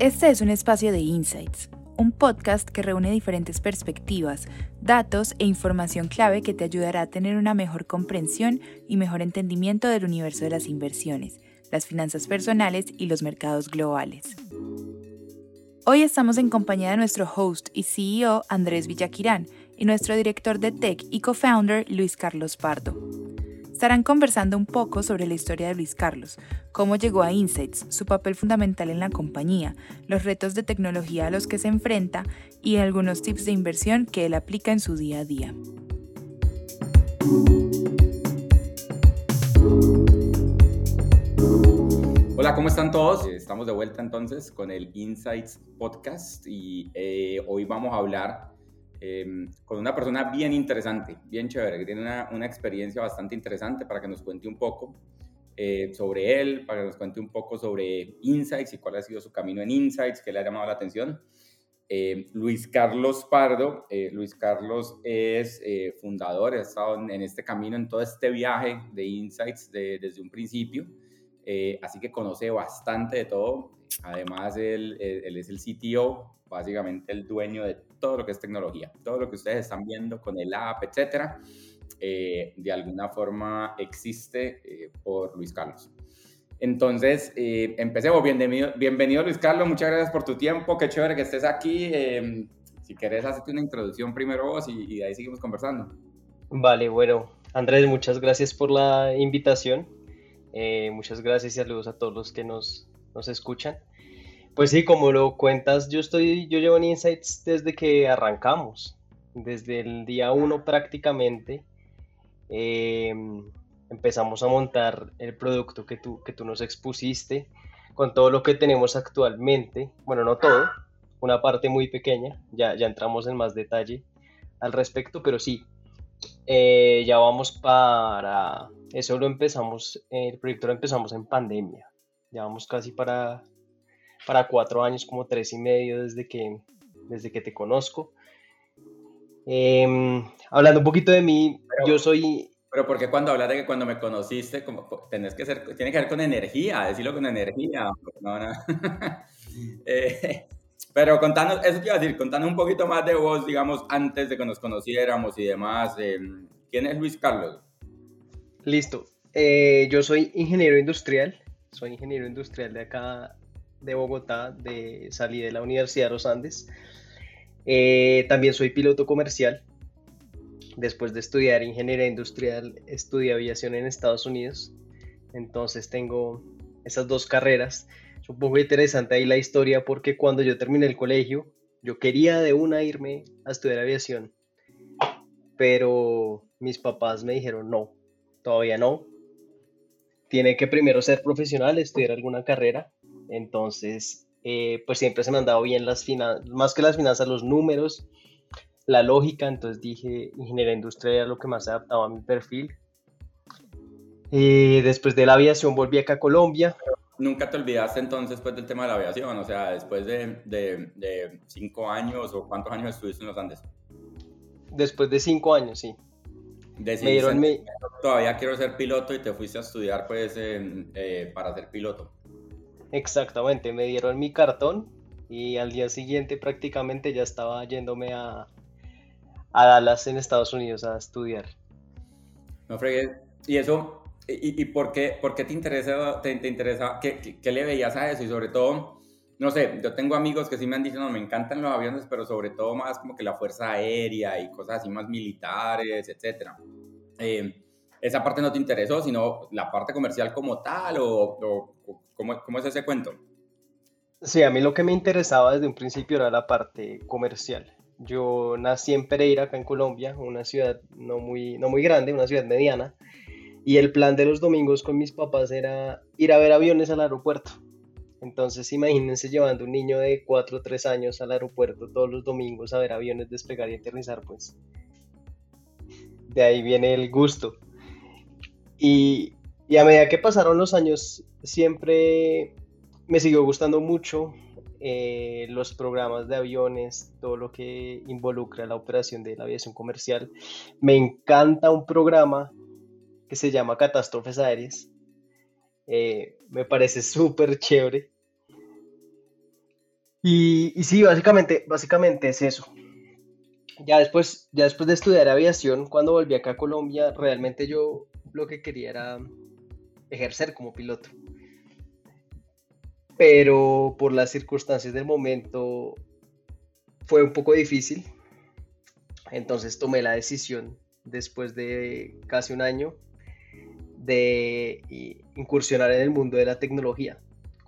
Este es un espacio de Insights, un podcast que reúne diferentes perspectivas, datos e información clave que te ayudará a tener una mejor comprensión y mejor entendimiento del universo de las inversiones, las finanzas personales y los mercados globales. Hoy estamos en compañía de nuestro host y CEO Andrés Villaquirán y nuestro director de Tech y co-founder Luis Carlos Pardo. Estarán conversando un poco sobre la historia de Luis Carlos, cómo llegó a Insights, su papel fundamental en la compañía, los retos de tecnología a los que se enfrenta y algunos tips de inversión que él aplica en su día a día. Hola, ¿cómo están todos? Estamos de vuelta entonces con el Insights Podcast y eh, hoy vamos a hablar Em, con una persona bien interesante, bien chévere, que tiene una, una experiencia bastante interesante para que nos cuente un poco eh, sobre él, para que nos cuente un poco sobre Insights y cuál ha sido su camino en Insights, que le ha llamado la atención. Eh, Luis Carlos Pardo. Eh, Luis Carlos es fundador, ha estado en, este camino, en todo este viaje de Insights desde un principio, así que conoce bastante de todo. Además, él, él, es el CTO, básicamente el dueño de todo lo que es tecnología, todo lo que ustedes están viendo con el app, etcétera, eh, de alguna forma existe eh, por Luis Carlos. Entonces, eh, empecemos. Bienvenido, bienvenido, Luis Carlos. Muchas gracias por tu tiempo. Qué chévere que estés aquí. Em, si querés, hacerte una introducción primero vos y, ahí seguimos conversando. Vale, bueno. Andrés, muchas gracias por la invitación. muchas gracias y saludos a todos los que nos, nos escuchan. Pues sí, como lo cuentas, yo estoy, yo llevo en Insights desde que arrancamos, desde el día uno prácticamente. Em, empezamos a montar el producto que tú, que tú nos expusiste con todo lo que tenemos actualmente. Bueno, no todo, una parte muy pequeña, ya, ya entramos en más detalle al respecto, pero sí, eh, ya vamos para, eso lo empezamos, el proyecto lo empezamos en pandemia, ya vamos casi para para cuatro años, como tres y medio desde que, desde que te conozco. Em, hablando un poquito de mí, yo soy... Pero porque cuando hablas de que cuando me conociste, como, tenés que ser, tiene que ver con energía, decirlo con energía. No, no. Eh, pero contanos, eso quiero decir, contanos un poquito más de vos, digamos, antes de que nos conociéramos y demás. Em, ¿Quién es Luis Carlos? Listo. Eh, yo soy ingeniero industrial, soy ingeniero industrial de acá de Bogotá, de, salí de la Universidad de los Andes. Eh, también soy piloto comercial. Después de estudiar ingeniería industrial, estudié aviación en Estados Unidos. Entonces tengo esas dos carreras. Es un poco interesante ahí la historia porque cuando yo terminé el colegio, yo quería de una irme a estudiar aviación. Pero mis papás me dijeron, no, todavía no. Tiene que primero ser profesional, estudiar alguna carrera entonces, eh, pues siempre se me han dado bien las finanzas, más que las finanzas, los números, la lógica. Entonces dije, ingeniería industrial era lo que más se adaptaba a mi perfil. Eh, después de la aviación volví acá a Colombia. Nunca te olvidaste entonces pues, del tema de la aviación, o sea, después de, de, cinco años o cuántos años estuviste en los Andes. Después de cinco años, sí. Decidiste, todavía quiero ser piloto y te fuiste a estudiar pues eh, para ser piloto. Exactamente, me dieron mi cartón y al día siguiente prácticamente ya estaba yéndome a, a Dallas en Estados Unidos a estudiar. No fregues. ¿Y eso? ¿Y, y por, qué, por qué te interesa? Te, te interesa ¿qué, ¿qué, le veías a eso? Y sobre todo, no sé, yo tengo amigos que sí me han dicho, no, me encantan los aviones, pero sobre todo más como que la fuerza aérea y cosas así más militares, etcétera. Eh, esa parte no te interesó, sino la parte comercial como tal o, ¿cómo, ¿cómo, es ese cuento? Sí, a mí lo que me interesaba desde un principio era la parte comercial. Yo nací en Pereira, acá en Colombia, una ciudad no muy, no muy grande, una ciudad mediana, y el plan de los domingos con mis papás era ir a ver aviones al aeropuerto. Entonces imagínense llevando un niño de 4 o 3 años al aeropuerto todos los domingos a ver aviones despegar y aterrizar, pues de ahí viene el gusto. Y, a medida que pasaron los años, siempre me siguió gustando mucho eh, los programas de aviones, todo lo que involucra la operación de la aviación comercial. Me encanta un programa que se llama Catástrofes Aéreas. Eh, me parece súper chévere. Y, y, sí, básicamente, básicamente es eso. Ya después, ya después de estudiar aviación, cuando volví acá a Colombia, realmente yo lo que quería era ejercer como piloto. Pero por las circunstancias del momento fue un poco difícil. Entonces tomé la decisión después de casi un año de incursionar en el mundo de la tecnología.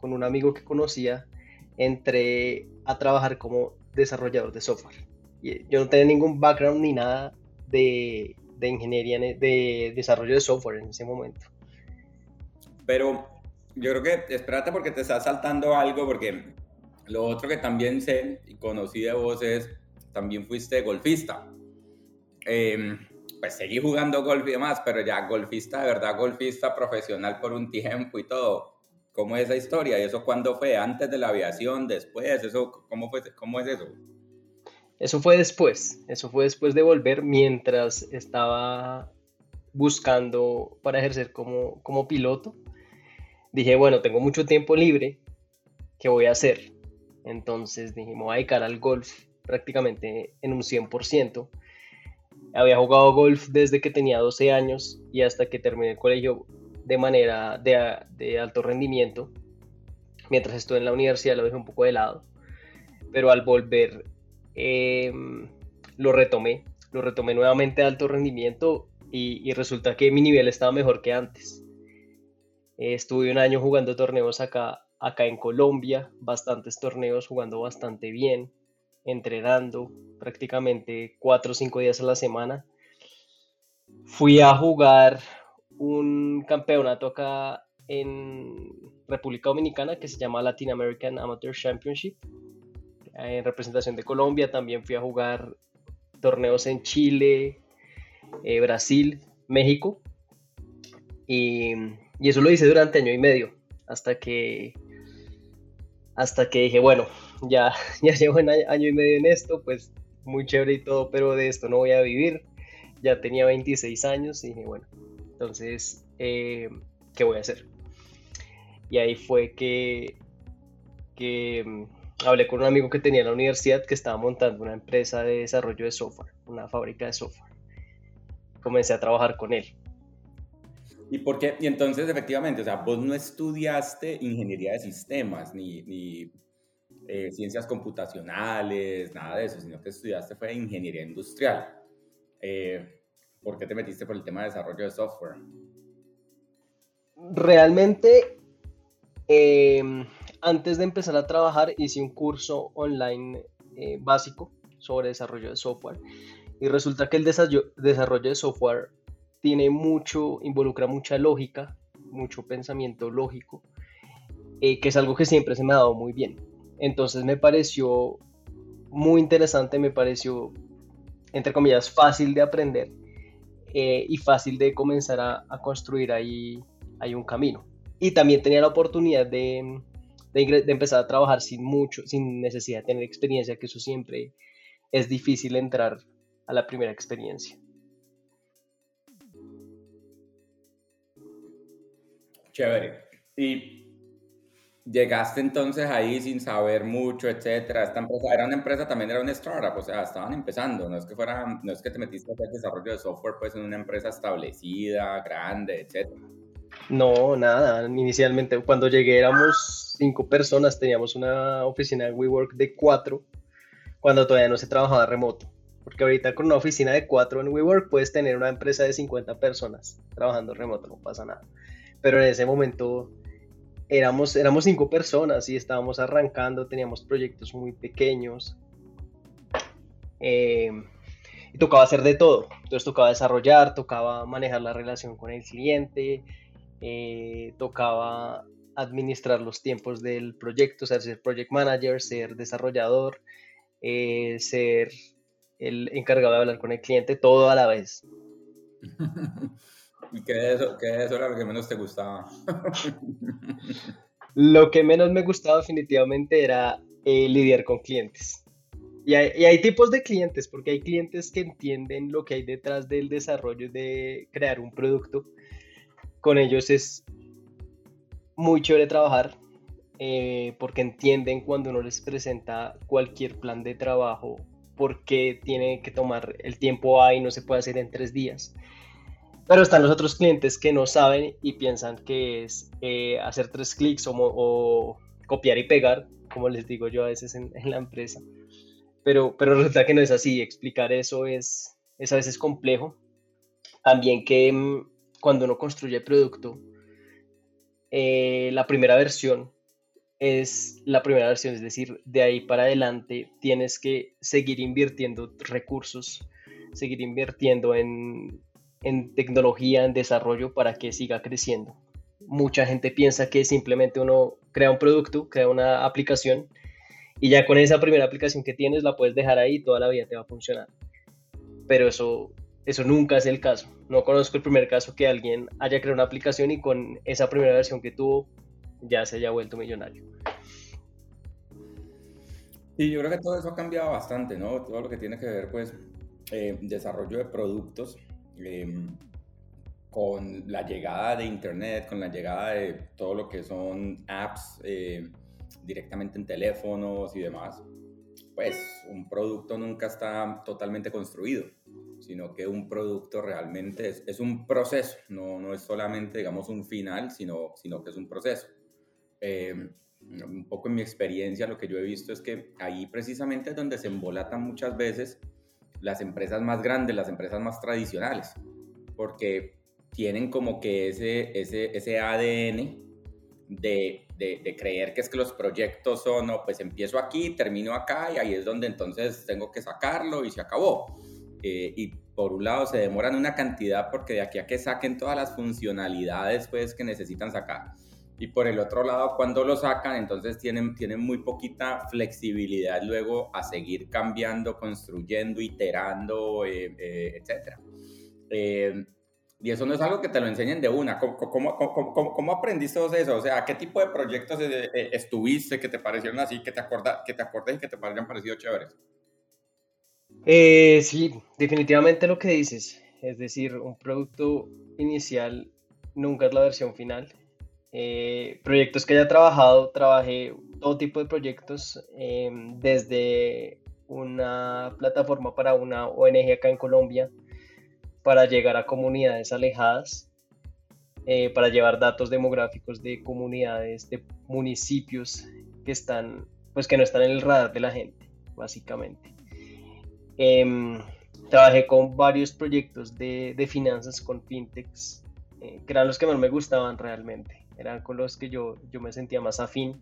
Con un amigo que conocía, entré a trabajar como desarrollador de software. Yo no tenía ningún background ni nada de, de ingeniería, de desarrollo de software en ese momento. Pero yo creo que espérate porque te estás saltando algo, porque lo otro que también sé y conocí de vos es, también fuiste golfista. Eh, pues seguí jugando golf y demás, pero ya golfista, de verdad, golfista profesional por un tiempo y todo. ¿Cómo es esa historia? ¿Y eso cuándo fue? ¿Antes de la aviación? ¿Después? ¿Eso, cómo, fue, ¿Cómo es eso? Eso fue después. Eso fue después de volver mientras estaba buscando para ejercer como, como piloto. Dije, bueno, tengo mucho tiempo libre. ¿Qué voy a hacer? Entonces dije, me voy a dedicar al golf prácticamente en un 100%. Había jugado golf desde que tenía 12 años y hasta que terminé el colegio de manera de, alto rendimiento. Mientras estuve en la universidad lo dejé un poco de lado. Pero al volver em, lo retomé. Lo retomé nuevamente de alto rendimiento y, resulta que mi nivel estaba mejor que antes. Estuve un año jugando torneos acá, acá en Colombia, bastantes torneos jugando bastante bien entrenando prácticamente cuatro o cinco días a la semana. Fui a jugar un campeonato acá en República Dominicana que se llama Latin American Amateur Championship. En representación de Colombia también fui a jugar torneos en Chile, eh, Brasil, México. Y, y, eso lo hice durante año y medio, hasta que, hasta que dije, bueno, ya, ya llevo un año, y medio en esto, pues muy chévere y todo, pero de esto no voy a vivir. Ya tenía 26 años y dije, bueno, entonces, eh, ¿qué voy a hacer? Y ahí fue que, que mm, hablé con un amigo que tenía en la universidad que estaba montando una empresa de desarrollo de software, una fábrica de software. Comencé a trabajar con él. ¿Y por qué? Y entonces, efectivamente, o sea, vos no estudiaste ingeniería de sistemas, ni, ni eh, ciencias computacionales, nada de eso, sino que estudiaste fue ingeniería industrial. Eh, ¿Por qué te metiste por el tema de desarrollo de software? Realmente, em, antes de empezar a trabajar, hice un curso online eh, básico sobre desarrollo de software. Y resulta que el desarrollo de software tiene mucho, involucra mucha lógica, mucho pensamiento lógico, que es algo que siempre se me ha dado muy bien. Entonces me pareció muy interesante, me pareció, entre comillas, fácil de aprender eh, y fácil de comenzar a, construir ahí, un camino. Y también tenía la oportunidad de, empezar a trabajar sin mucho, sin necesidad de tener experiencia, que eso siempre es difícil entrar a la primera experiencia. Chévere. Y llegaste entonces ahí sin saber mucho, etcétera. Esta empresa era una empresa, también era una startup, o sea, estaban empezando, no es que fuera, no es que te metiste a hacer desarrollo de software pues en una empresa establecida, grande, etcétera. No, nada, inicialmente cuando llegué éramos cinco personas, teníamos una oficina de WeWork de cuatro, cuando todavía no se trabajaba remoto. Porque ahorita con una oficina de cuatro en WeWork puedes tener una empresa de 50 personas trabajando remoto, no pasa nada. Pero en ese momento éramos, éramos cinco personas y estábamos arrancando, teníamos proyectos muy pequeños. Eh, y tocaba hacer de todo. Entonces tocaba desarrollar, tocaba manejar la relación con el cliente, eh, tocaba administrar los tiempos del proyecto, ser project manager, ser desarrollador, eh, ser el encargado de hablar con el cliente, todo a la vez. ¿Y qué de, eso, qué eso era lo que menos te gustaba? lo que menos me gustaba definitivamente era eh, lidiar con clientes. Y hay, y hay, tipos de clientes, porque hay clientes que entienden lo que hay detrás del desarrollo de crear un producto. Con ellos es muy chévere trabajar. eh, porque entienden cuando uno les presenta cualquier plan de trabajo, por qué tiene que tomar el tiempo A y no se puede hacer en tres días. Pero están los otros clientes que no saben y piensan que es eh, hacer tres clics o, copiar y pegar, como les digo yo a veces en, la empresa. Pero, pero resulta que no es así. Explicar eso es, es a veces complejo. También que mm, cuando uno construye producto, eh, la primera versión es la primera versión, es decir, de ahí para adelante tienes que seguir invirtiendo recursos, seguir invirtiendo en, en tecnología, en desarrollo para que siga creciendo. Mucha gente piensa que simplemente uno crea un producto, crea una aplicación y ya con esa primera aplicación que tienes la puedes dejar ahí y toda la vida te va a funcionar. Pero eso, eso nunca es el caso. No conozco el primer caso que alguien haya creado una aplicación y con esa primera versión que tuvo ya se haya vuelto millonario. Y yo creo que todo eso ha cambiado bastante, ¿no? Todo lo que tiene que ver, pues, eh, desarrollo de productos Em, con la llegada de Internet, con la llegada de todo lo que son apps eh, directamente en teléfonos y demás, pues un producto nunca está totalmente construido, sino que un producto realmente es, es un proceso, no, no, es solamente, digamos, un final, sino, sino que es un proceso. Em, un poco en mi experiencia lo que yo he visto es que ahí precisamente es donde se embolatan muchas veces las empresas más grandes, las empresas más tradicionales, porque tienen como que ese, ese, ese ADN de, de, creer que es que los proyectos son, no, pues empiezo aquí, termino acá y ahí es donde entonces tengo que sacarlo y se acabó. Eh, y por un lado se demoran una cantidad porque de aquí a que saquen todas las funcionalidades pues que necesitan sacar y por el otro lado, cuando lo sacan, entonces tienen, tienen muy poquita flexibilidad luego a seguir cambiando, construyendo, iterando, eh, eh, etc. Eh, y eso no es algo que te lo enseñen de una. ¿Cómo, aprendiste eso? O sea, ¿qué tipo de proyectos estuviste que te parecieron así, que te, acorda, que te acordes y que te hayan parecido chéveres? sí, definitivamente lo que dices. Es decir, un producto inicial nunca es la versión final eh, proyectos que haya trabajado, trabajé todo tipo de proyectos, em, desde una plataforma para una ONG acá en Colombia, para llegar a comunidades alejadas, eh, para llevar datos demográficos de comunidades, de municipios que están, pues que no están en el radar de la gente, básicamente. Em, trabajé con varios proyectos de, finanzas con fintechs, eh, que eran los que más me gustaban realmente eran con los que yo, yo me sentía más afín.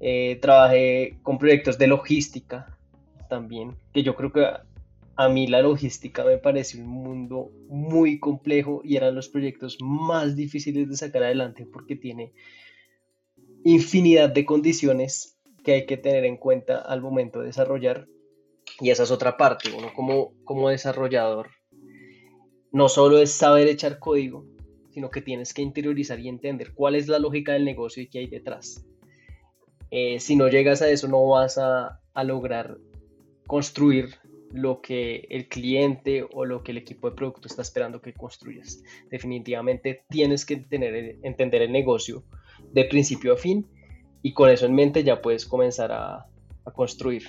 Eh, trabajé con proyectos de logística también, que yo creo que a mí la logística me parece un mundo muy complejo y eran los proyectos más difíciles de sacar adelante porque tiene infinidad de condiciones que hay que tener en cuenta al momento de desarrollar. Y esa es otra parte, uno como, como desarrollador no solo es saber echar código, sino que tienes que interiorizar y entender cuál es la lógica del negocio y qué hay detrás. Eh, si no llegas a eso, no vas a, lograr construir lo que el cliente o lo que el equipo de producto está esperando que construyas. Definitivamente tienes que tener, entender el negocio de principio a fin y con eso en mente ya puedes comenzar a, construir.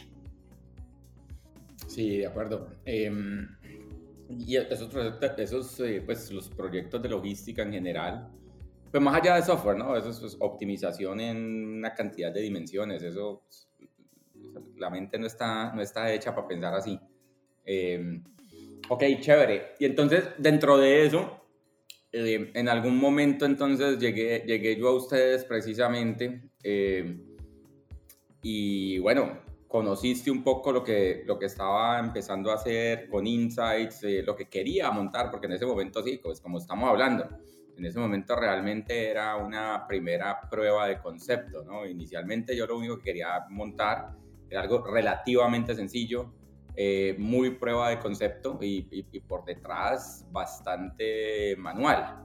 Sí, de acuerdo. Em, y esos, esos eh, pues, los proyectos de logística en general, pues más allá de software, ¿no? Eso es pues, optimización en una cantidad de dimensiones, eso, la mente no está, no está hecha para pensar así. Eh, ok, chévere. Y entonces, dentro de eso, eh, en algún momento entonces llegué, llegué yo a ustedes precisamente eh, y bueno, conociste un poco lo que, lo que estaba empezando a hacer con Insights, eh, lo que quería montar, porque en ese momento sí, pues como estamos hablando, en ese momento realmente era una primera prueba de concepto, ¿no? Inicialmente yo lo único que quería montar era algo relativamente sencillo, eh, muy prueba de concepto y, por detrás bastante manual.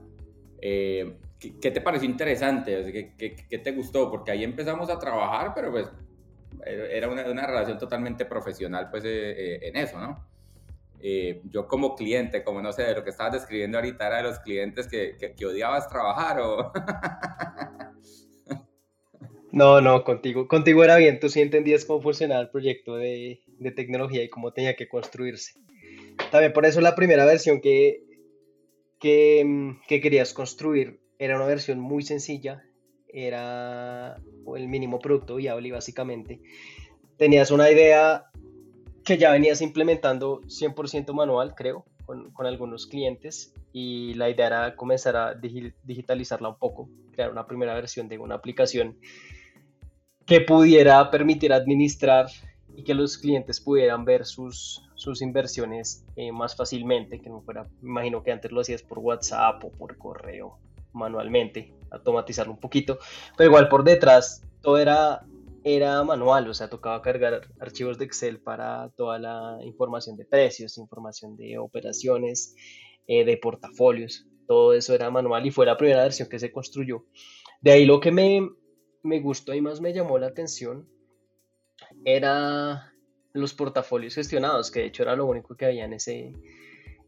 Eh, ¿qué, te pareció interesante? ¿Qué, qué, qué te gustó? Porque ahí empezamos a trabajar, pero pues era una, una relación totalmente profesional pues eh, eh, en eso, ¿no? Eh, yo como cliente, como no sé, de lo que estabas describiendo ahorita era de los clientes que, que, odiabas trabajar o... No, no, contigo, contigo era bien, tú sí entendías cómo funcionaba el proyecto de, de tecnología y cómo tenía que construirse. También por eso la primera versión que, que, mm, que querías construir era una versión muy sencilla, era el mínimo producto viable básicamente tenías una idea que ya venías implementando 100% manual, creo, con, algunos clientes y la idea era comenzar a digitalizarla un poco, crear una primera versión de una aplicación que pudiera permitir administrar y que los clientes pudieran ver sus, sus inversiones eh, más fácilmente, que no fuera, imagino que antes lo hacías por WhatsApp o por correo manualmente, automatizarlo un poquito, pero igual por detrás todo era, era manual, o sea, tocaba cargar archivos de Excel para toda la información de precios, información de operaciones, eh, de portafolios, todo eso era manual y fue la primera versión que se construyó. De ahí lo que me, me gustó y más me llamó la atención era los portafolios gestionados, que de hecho era lo único que había en ese,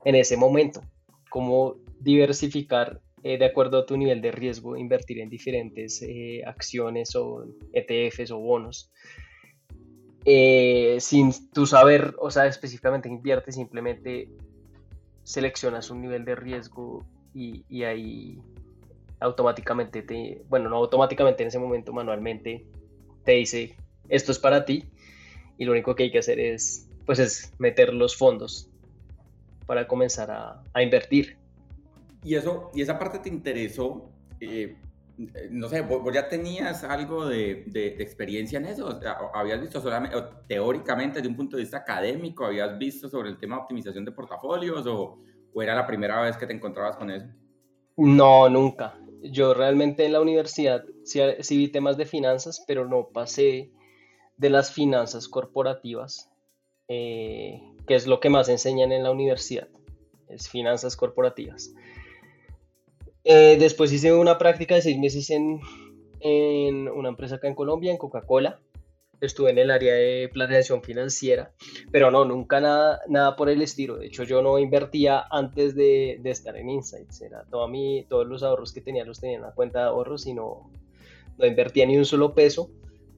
en ese momento. Cómo diversificar eh, de acuerdo a tu nivel de riesgo, invertir en diferentes eh, acciones o ETFs o bonos. Eh, sin tu saber, o sea, específicamente invierte, simplemente seleccionas un nivel de riesgo y, ahí automáticamente te, bueno, no automáticamente en ese momento, manualmente te dice, esto es para ti y lo único que hay que hacer es, pues es meter los fondos para comenzar a invertir. Y, eso, y esa parte te interesó, eh, no sé, ¿vos, ya tenías algo de, de, experiencia en eso? ¿Habías visto solamente, teóricamente, desde un punto de vista académico, habías visto sobre el tema de optimización de portafolios o, o era la primera vez que te encontrabas con eso? No, nunca. Yo realmente en la universidad sí, sí vi temas de finanzas, pero no pasé de las finanzas corporativas, eh, que es lo que más enseñan en la universidad, es finanzas corporativas. Eh, después hice una práctica de seis meses en, en una empresa acá en Colombia, en Coca-Cola. Estuve en el área de planeación financiera, pero no, nunca nada, nada por el estilo. De hecho, yo no invertía antes de, de estar en Insights. Era todo mí, todos los ahorros que tenía los tenía en la cuenta de ahorros y no, no invertía ni un solo peso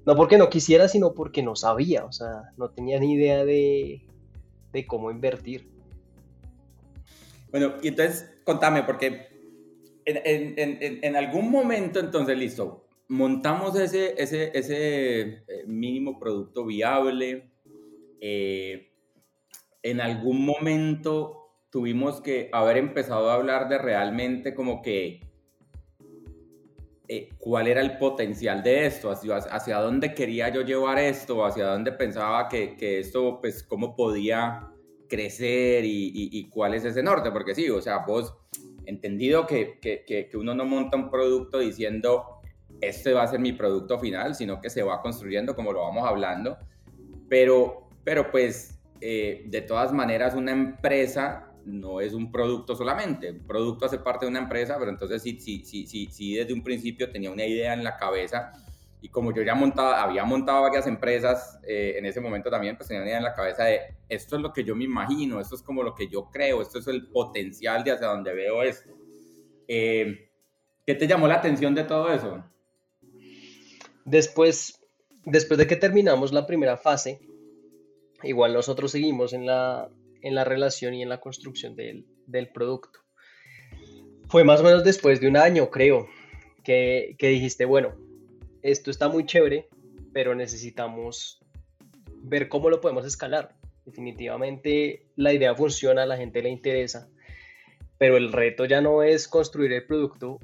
no porque no quisiera, sino porque no sabía, o sea, no tenía ni idea de, cómo invertir. Bueno, y entonces contame, porque en, algún momento, entonces, listo, montamos ese, ese, eh, mínimo producto viable. Eh, en algún momento tuvimos que haber empezado a hablar de realmente como que eh, cuál era el potencial de esto, hacia, hacia dónde quería yo llevar esto, hacia dónde pensaba que, que esto, pues, cómo podía crecer y, cuál es ese norte, porque sí, o sea, vos, entendido que, que, que, uno no monta un producto diciendo, este va a ser mi producto final, sino que se va construyendo como lo vamos hablando, pero, pero pues, eh, de todas maneras, una empresa no es un producto solamente. Un producto hace parte de una empresa, pero entonces sí, sí, sí, sí, sí desde un principio tenía una idea en la cabeza y como yo ya montaba, había montado varias empresas eh, en ese momento también, pues tenía una idea en la cabeza de esto es lo que yo me imagino, esto es como lo que yo creo, esto es el potencial de hacia donde veo esto. Eh, ¿Qué te llamó la atención de todo eso? Después, después de que terminamos la primera fase, igual nosotros seguimos en la, en la relación y en la construcción del, producto. Fue más o menos después de un año, creo, que, dijiste, bueno, esto está muy chévere, pero necesitamos ver cómo lo podemos escalar. Definitivamente la idea funciona, a la gente le interesa, pero el reto ya no es construir el producto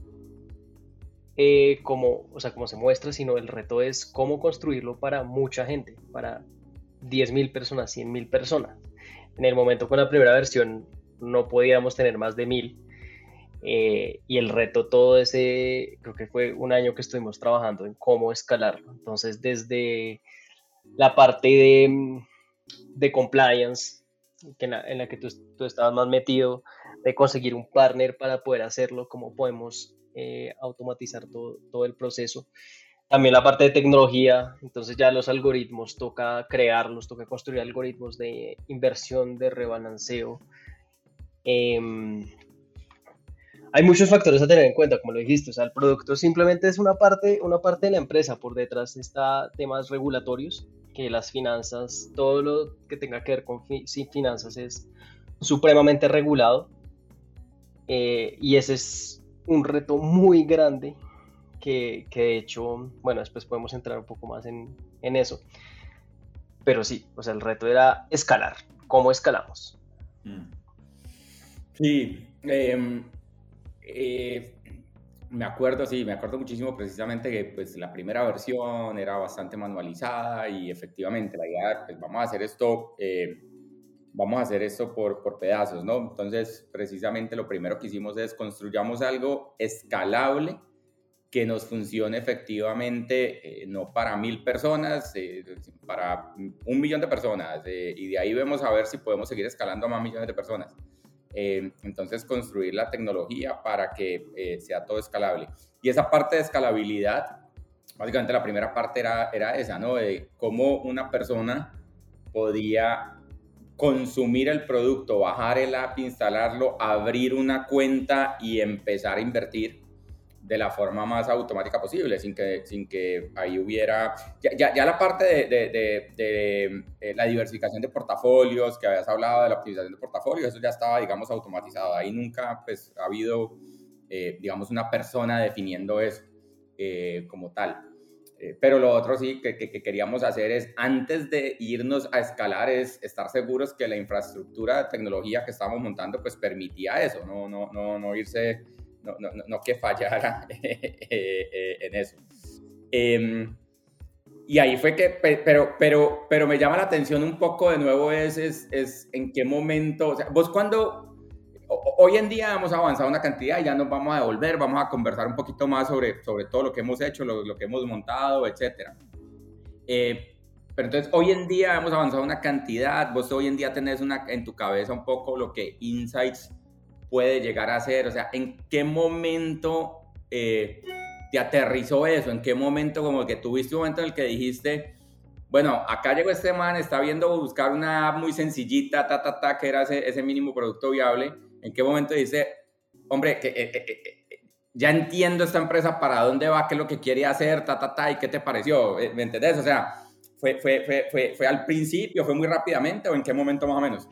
eh, como, o sea, como se muestra, sino el reto es cómo construirlo para mucha gente, para 10.000 personas, 100.000 personas. En el momento con la primera versión no podíamos tener más de mil. Eh, y el reto todo ese, creo que fue un año que estuvimos trabajando en cómo escalarlo. Entonces, desde la parte de, de compliance, en, la, que tú, tú, estabas más metido, de conseguir un partner para poder hacerlo, cómo podemos eh, automatizar todo, todo el proceso también la parte de tecnología, entonces ya los algoritmos toca crearlos, toca construir algoritmos de inversión, de rebalanceo. Em, hay muchos factores a tener en cuenta, como lo dijiste, o sea, el producto simplemente es una parte, una parte de la empresa, por detrás está temas regulatorios, que las finanzas, todo lo que tenga que ver con finanzas es supremamente regulado, eh, y ese es un reto muy grande que, que, de hecho, bueno, después podemos entrar un poco más en, en eso, pero sí, o sea, el reto era escalar, ¿cómo escalamos? Mm. Sí, eh, eh, me acuerdo, sí, me acuerdo muchísimo precisamente que pues la primera versión era bastante manualizada y efectivamente la idea, pues vamos a hacer esto, eh, vamos a hacer esto por, por pedazos, ¿no? Entonces, precisamente lo primero que hicimos es construyamos algo escalable que nos funcione efectivamente, eh, no para mil personas, para un millón de personas, y de ahí vemos a ver si podemos seguir escalando a más millones de personas. Eh, entonces, construir la tecnología para que eh, sea todo escalable. Y esa parte de escalabilidad, básicamente la primera parte era, era esa, ¿no? De cómo una persona podía consumir el producto, bajar el app, instalarlo, abrir una cuenta y empezar a invertir de la forma más automática posible, sin que, sin que ahí hubiera... Ya, ya, la parte de, de, de, eh, la diversificación de portafolios, que habías hablado de la optimización de portafolios, eso ya estaba, digamos, automatizado. Ahí nunca pues, ha habido, eh, digamos, una persona definiendo eso eh, como tal. pero lo otro sí que, que, queríamos hacer es, antes de irnos a escalar, es estar seguros que la infraestructura de tecnología que estamos montando pues permitía eso, no, no, no, no irse no, no, no que fallara eh, eh, en eso. Em, y ahí fue que, pero, pero, pero me llama la atención un poco de nuevo es, es, es en qué momento, o sea, vos cuando, hoy en día hemos avanzado una cantidad y ya nos vamos a devolver, vamos a conversar un poquito más sobre, sobre todo lo que hemos hecho, lo, lo que hemos montado, etcétera. Eh, pero entonces, hoy en día hemos avanzado una cantidad, vos hoy en día tenés una, en tu cabeza un poco lo que Insights puede llegar a ser? O sea, ¿en qué momento eh, te aterrizó eso? ¿En qué momento como que tuviste un momento en el que dijiste, bueno, acá llegó este man, está viendo buscar una muy sencillita, ta, ta, ta, que era ese, mínimo producto viable? ¿En qué momento dice, hombre, que, eh, eh, ya entiendo esta empresa para dónde va, qué es lo que quiere hacer, ta, ta, ta, y qué te pareció? ¿Me entendés? O sea, ¿fue, fue, fue, fue, fue al principio, fue muy rápidamente o en qué momento más o menos?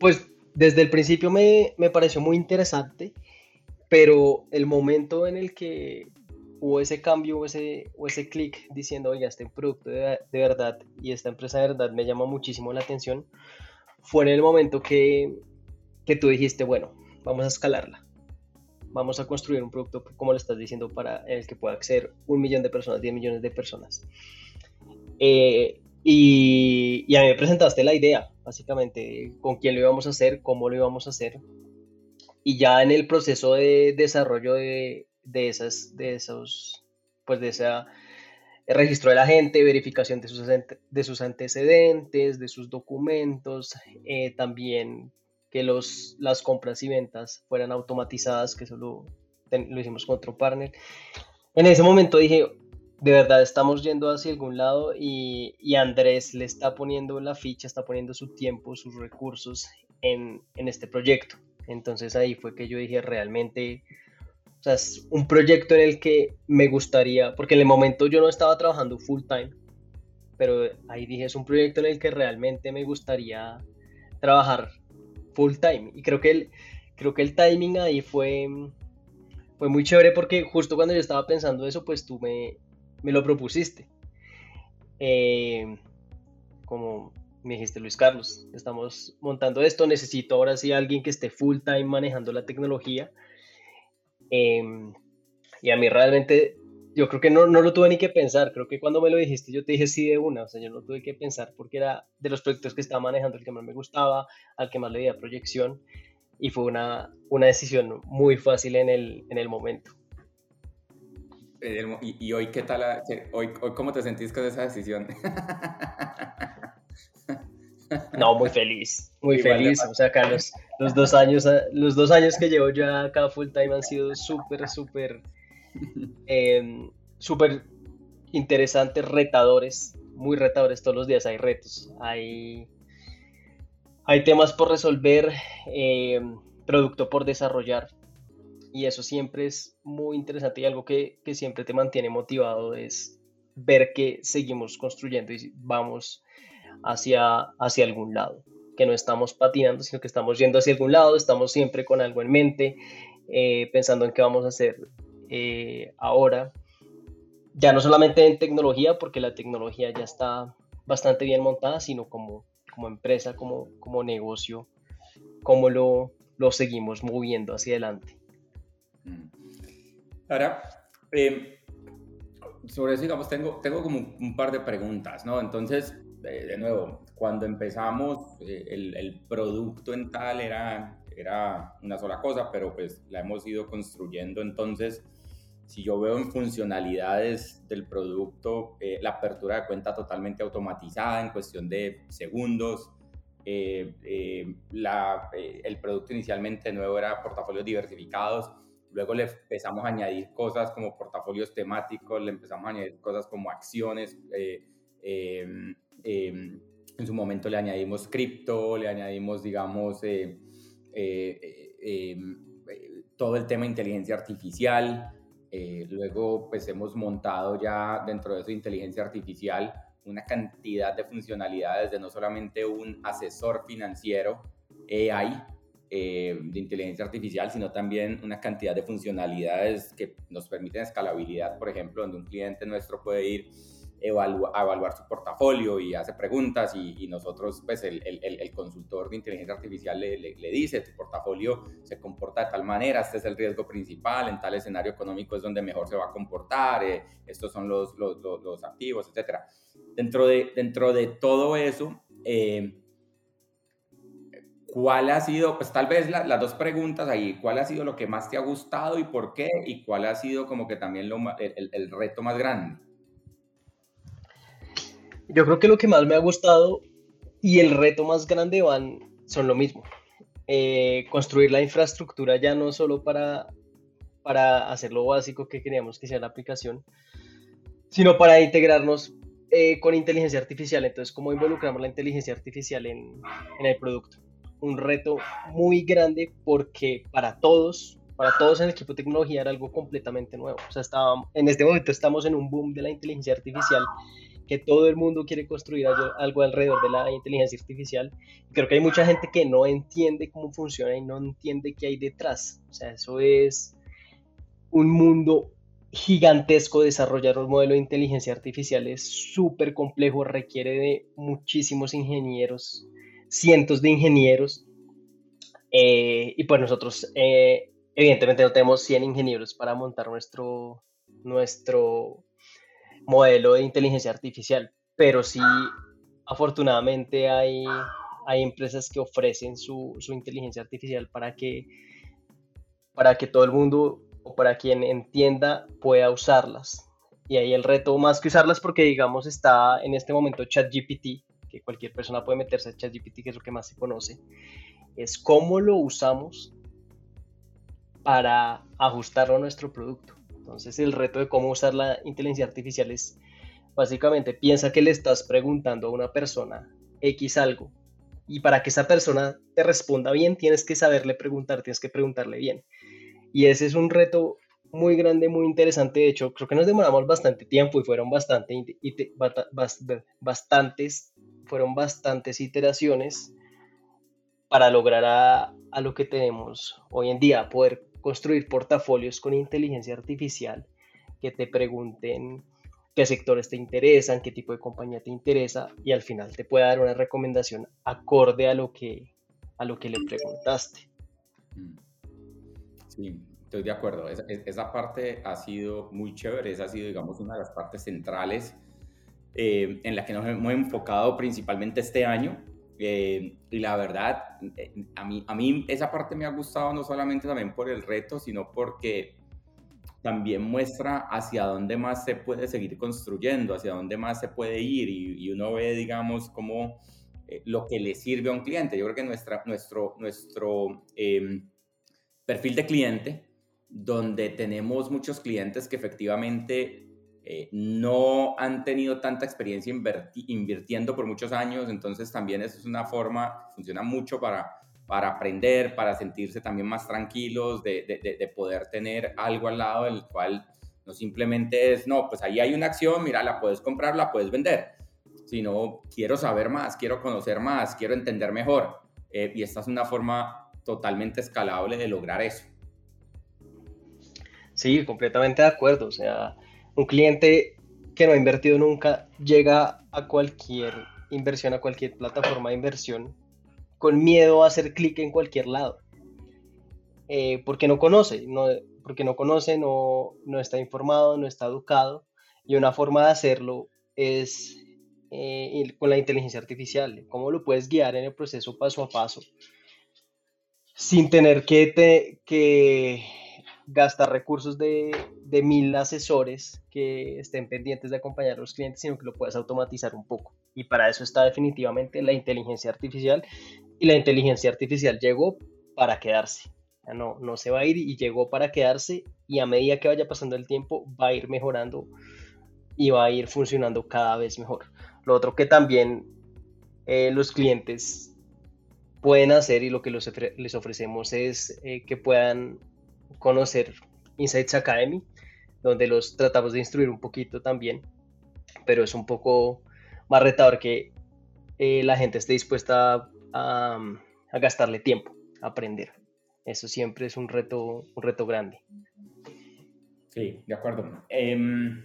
Pues desde el principio me, pareció muy interesante, pero el momento en el que hubo ese cambio o ese, ese clic diciendo, oiga, este producto de, verdad y esta empresa de verdad me llama muchísimo la atención, fue en el momento que, que tú dijiste, bueno, vamos a escalarla. Vamos a construir un producto, como le estás diciendo, para el que pueda acceder un millón de personas, 10 millones de personas. Eh, y, y, a mí me presentaste la idea, básicamente, con quién lo íbamos a hacer, cómo lo íbamos a hacer. Y ya en el proceso de desarrollo de, de esas, de esos, pues de esa registro de la gente, verificación de sus, de sus antecedentes, de sus documentos, eh, también que los, las compras y ventas fueran automatizadas, que eso lo, lo hicimos con otro partner. En ese momento dije, de verdad estamos yendo hacia algún lado y, Andrés le está poniendo la ficha, está poniendo su tiempo, sus recursos en, este proyecto. Entonces ahí fue que yo dije realmente, o sea, es un proyecto en el que me gustaría, porque en el momento yo no estaba trabajando full time, pero ahí dije, es un proyecto en el que realmente me gustaría trabajar full time. Y creo que el, creo que el timing ahí fue, fue muy chévere porque justo cuando yo estaba pensando eso, pues tú me, me lo propusiste. Eh, como me dijiste, Luis Carlos, estamos montando esto, necesito ahora sí alguien que esté full time manejando la tecnología. Em, y a mí realmente, yo creo que no, no, lo tuve ni que pensar, creo que cuando me lo dijiste yo te dije sí de una, o sea, yo no tuve que pensar porque era de los proyectos que estaba manejando el que más me gustaba, al que más le di proyección, y fue una, una decisión muy fácil en el, en el momento. Y, hoy, ¿qué tal? Hoy, hoy, ¿Cómo te sentís con esa decisión? No, muy feliz, muy feliz. O sea, acá los, dos años, los dos años que llevo ya acá full time han sido súper, súper, em, súper interesantes, retadores, muy retadores. Todos los días hay retos, hay, hay temas por resolver, em, producto por desarrollar y eso siempre es muy interesante y algo que, que siempre te mantiene motivado es ver que seguimos construyendo y vamos hacia, hacia algún lado, que no estamos patinando, sino que estamos yendo hacia algún lado, estamos siempre con algo en mente, eh, pensando en qué vamos a hacer eh, ahora. Ya no solamente en tecnología, porque la tecnología ya está bastante bien montada, sino como, como empresa, como, como negocio, cómo lo, lo seguimos moviendo hacia adelante. Mm. Ahora, eh, sobre eso, digamos, tengo, tengo como un par de preguntas, ¿no? Entonces, de, nuevo, cuando empezamos, eh, el, el, producto en tal era, era una sola cosa, pero pues la hemos ido construyendo. Entonces, si yo veo en funcionalidades del producto, eh, la apertura de cuenta totalmente automatizada en cuestión de segundos, eh, la, el producto inicialmente nuevo era portafolios diversificados, luego le empezamos a añadir cosas como portafolios temáticos, le empezamos a añadir cosas como acciones, em, Em, en su momento le añadimos cripto, le añadimos, digamos, eh, eh, em, todo el tema de inteligencia artificial. Eh, luego, pues hemos montado ya dentro de eso inteligencia artificial una cantidad de funcionalidades de no solamente un asesor financiero AI de inteligencia artificial, sino también una cantidad de funcionalidades que nos permiten escalabilidad, por ejemplo, donde un cliente nuestro puede ir evaluar su portafolio y hace preguntas y, nosotros, pues el, el, consultor de inteligencia artificial le, le, dice, tu portafolio se comporta de tal manera, este es el riesgo principal, en tal escenario económico es donde mejor se va a comportar, eh, estos son los, activos, etc. Dentro de, dentro de todo eso, eh, ¿cuál ha sido, pues tal vez las dos preguntas ahí, cuál ha sido lo que más te ha gustado y por qué? Y cuál ha sido como que también lo, el, el reto más grande. Yo creo que lo que más me ha gustado y el reto más grande van son lo mismo. Eh, construir la infraestructura ya no solo para, para hacer lo básico que queríamos que sea la aplicación, sino para integrarnos eh, con inteligencia artificial. Entonces, ¿cómo involucramos la inteligencia artificial en, en, el producto? Un reto muy grande porque para todos, para todos en el equipo de tecnología era algo completamente nuevo. O sea, estábamos, en este momento estamos en un boom de la inteligencia artificial que todo el mundo quiere construir algo, alrededor de la inteligencia artificial. Creo que hay mucha gente que no entiende cómo funciona y no entiende qué hay detrás. O sea, eso es un mundo gigantesco. Desarrollar un modelo de inteligencia artificial es súper complejo, requiere de muchísimos ingenieros, cientos de ingenieros. Eh, y pues nosotros, eh, evidentemente, no tenemos 100 ingenieros para montar nuestro, nuestro modelo de inteligencia artificial, pero sí, afortunadamente hay, hay empresas que ofrecen su, inteligencia artificial para que, para que todo el mundo o para quien entienda pueda usarlas. Y ahí el reto, más que usarlas, porque digamos está en este momento ChatGPT, cualquier persona puede meterse a ChatGPT, que es lo que más se conoce, es cómo lo usamos para ajustarlo a nuestro producto. Entonces el reto de cómo usar la inteligencia artificial es básicamente piensa que le estás preguntando a una persona X algo y para que esa persona te responda bien tienes que saberle preguntar, tienes que preguntarle bien. Y ese es un reto muy grande, muy interesante. De hecho, creo que nos demoramos bastante tiempo y fueron bastante, bastantes, fueron bastantes iteraciones para lograr a, lo que tenemos hoy en día, poder construir portafolios con inteligencia artificial que te pregunten qué sectores te interesan, qué tipo de compañía te interesa y al final te pueda dar una recomendación acorde a lo que, a lo que le preguntaste. Mm. Sí, estoy de acuerdo. Esa parte ha sido muy chévere, esa ha sido, digamos, una de las partes centrales eh, en la que nos hemos enfocado principalmente este año eh, y la verdad, eh, a mí, a mí esa parte me ha gustado no solamente también por el reto, sino porque también muestra hacia dónde más se puede seguir construyendo, hacia dónde más se puede ir y, uno ve, digamos, como eh, lo que le sirve a un cliente. Yo creo que nuestra, nuestro, nuestro em, perfil de cliente, donde tenemos muchos clientes que efectivamente eh, no han tenido tanta experiencia invirtiendo por muchos años, entonces también eso es una forma, funciona mucho para, para aprender, para sentirse también más tranquilos, de, poder tener algo al lado del cual no simplemente es, no, pues ahí hay una acción, mira, la puedes comprar, la puedes vender, sino quiero saber más, quiero conocer más, quiero entender mejor. Eh, y esta es una forma totalmente escalable de lograr eso. Sí, completamente de acuerdo. O sea, un cliente que no ha invertido nunca llega a cualquier inversión, a cualquier plataforma de inversión con miedo a hacer clic en cualquier lado. Eh, porque no conoce, no, porque no conoce, no, no, está informado, no está educado. Y una forma de hacerlo es eh, con la inteligencia artificial. ¿Cómo lo puedes guiar en el proceso paso a paso? Sin tener que, te, que gastar recursos de, de, mil asesores que estén pendientes de acompañar a los clientes, sino que lo puedes automatizar un poco. Y para eso está definitivamente la inteligencia artificial. Y la inteligencia artificial llegó para quedarse. No, no se va a ir y llegó para quedarse y a medida que vaya pasando el tiempo va a ir mejorando y va a ir funcionando cada vez mejor. Lo otro que también eh, los clientes pueden hacer y lo que les ofrecemos es eh, que puedan conocer Insights Academy, donde los tratamos de instruir un poquito también, pero es un poco más retador que eh, la gente esté dispuesta a, gastarle tiempo, a aprender. Eso siempre es un reto, un reto grande. Sí, de acuerdo. Em,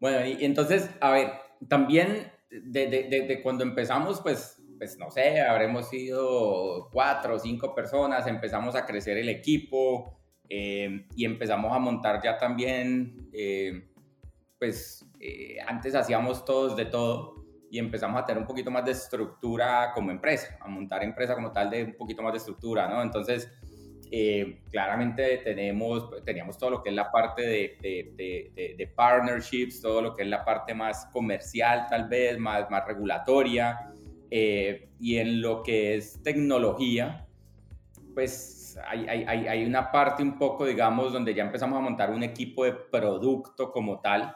bueno, y entonces, a ver, también de, cuando empezamos, pues, pues no sé, habremos sido cuatro o cinco personas, empezamos a crecer el equipo, eh, y empezamos a montar ya también, eh, pues eh, antes hacíamos todos de todo y empezamos a tener un poquito más de estructura como empresa, a montar empresa como tal de un poquito más de estructura, ¿no? Entonces, claramente tenemos, teníamos todo lo que es la parte de, de, de, partnerships, todo lo que es la parte más comercial tal vez, más, más regulatoria, y en lo que es tecnología, pues hay, una parte un poco, digamos, donde ya empezamos a montar un equipo de producto como tal.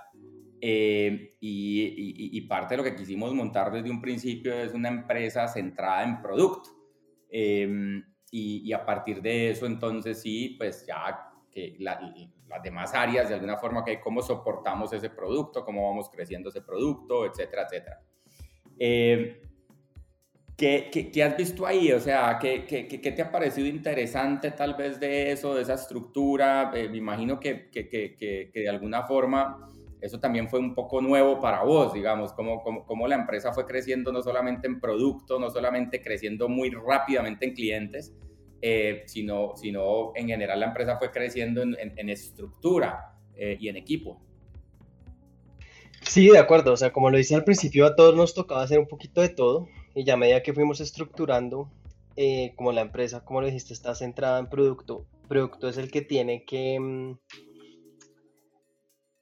Eh, y, parte de lo que quisimos montar desde un principio es una empresa centrada en producto. Em, y, a partir de eso, entonces sí, pues ya que las demás áreas, de alguna forma, que cómo soportamos ese producto, cómo vamos creciendo ese producto, etcétera, etcétera. Eh, ¿Qué, qué, has visto ahí? O sea, ¿qué, ¿qué, qué, te ha parecido interesante tal vez de eso, de esa estructura? Eh, me imagino que, que, de alguna forma eso también fue un poco nuevo para vos, digamos, cómo, cómo, cómo, la empresa fue creciendo no solamente en producto, no solamente creciendo muy rápidamente en clientes, eh, sino, sino en general la empresa fue creciendo en, en, estructura eh, y en equipo. Sí, de acuerdo. O sea, como lo decía al principio, a todos nos tocaba hacer un poquito de todo y ya a medida que fuimos estructurando, eh, como la empresa, como lo dijiste, está centrada en producto, producto es el que tiene que mm,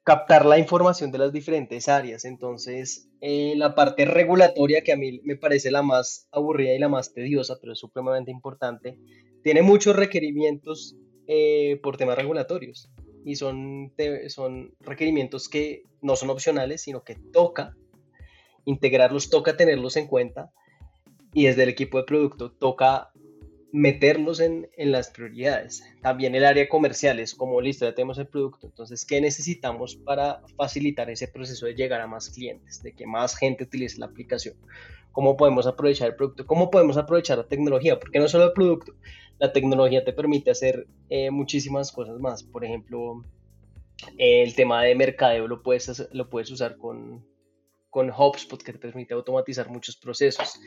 captar la información de las diferentes áreas. Entonces, eh, la parte regulatoria, que a mí me parece la más aburrida y la más tediosa, pero es supremamente importante, tiene muchos requerimientos eh, por temas regulatorios. Y son, son requerimientos que no son opcionales, sino que toca integrarlos, toca tenerlos en cuenta y desde el equipo de producto toca meterlos en, en, las prioridades. También el área comercial es como, listo, ya tenemos el producto, entonces, ¿qué necesitamos para facilitar ese proceso de llegar a más clientes, de que más gente utilice la aplicación? ¿Cómo podemos aprovechar el producto? ¿Cómo podemos aprovechar la tecnología? Porque no solo el producto, la tecnología te permite hacer eh, muchísimas cosas más. Por ejemplo, el tema de mercadeo lo puedes, lo puedes usar con, con HubSpot, que te permite automatizar muchos procesos.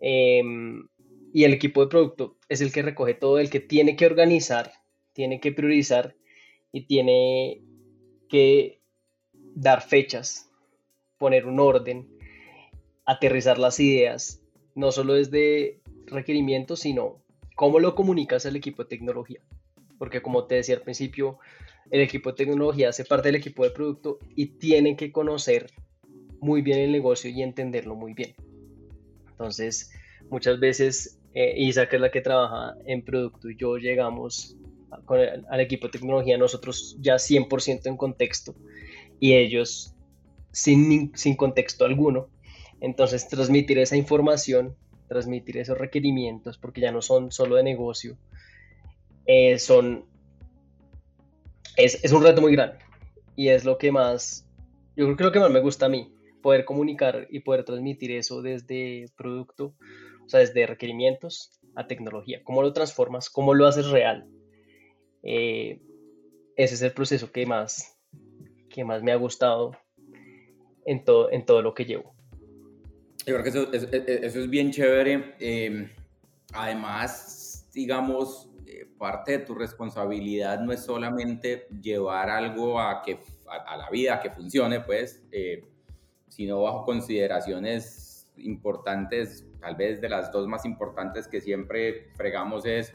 Em, y el equipo de producto es el que recoge todo, el que tiene que organizar, tiene que priorizar y tiene que dar fechas, poner un orden, aterrizar las ideas, no solo desde requerimientos, sino cómo lo comunicas al equipo de tecnología. Porque como te decía al principio, el equipo de tecnología hace parte del equipo de producto y tiene que conocer muy bien el negocio y entenderlo muy bien. Entonces, muchas veces eh, Isa, que es la que trabaja en producto, y yo llegamos al equipo de tecnología, nosotros ya 100% en contexto y ellos sin, sin contexto alguno. Entonces, transmitir esa información transmitir esos requerimientos, porque ya no son solo de negocio, eh, son, es, es, un reto muy grande y es lo que más, yo creo que lo que más me gusta a mí, poder comunicar y poder transmitir eso desde producto, o sea, desde requerimientos a tecnología, cómo lo transformas, cómo lo haces real. Eh, ese es el proceso que más, que más me ha gustado en todo, en todo lo que llevo. Yo creo que eso, es bien chévere. Em, además, digamos, eh, parte de tu responsabilidad no es solamente llevar algo a, que, a, la vida, a que funcione, pues, eh, sino bajo consideraciones importantes, tal vez de las dos más importantes que siempre fregamos es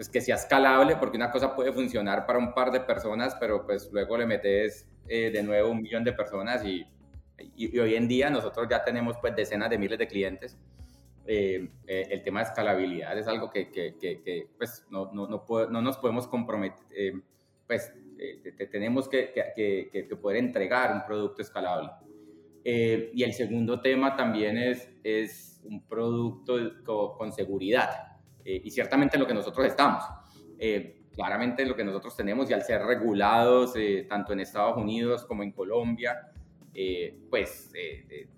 pues que sea escalable, porque una cosa puede funcionar para un par de personas, pero pues luego le metes eh, de nuevo un millón de personas y, y, hoy en día nosotros ya tenemos pues decenas de miles de clientes. Eh, eh, el tema de escalabilidad es algo que, que, que, pues no, no, no, no, nos podemos comprometer, pues tenemos que, poder entregar un producto escalable. Y el segundo tema también es, es un producto con, con seguridad. Eh, y ciertamente lo que nosotros estamos. Eh, claramente lo que nosotros tenemos y al ser regulados eh, tanto en Estados Unidos como en Colombia, pues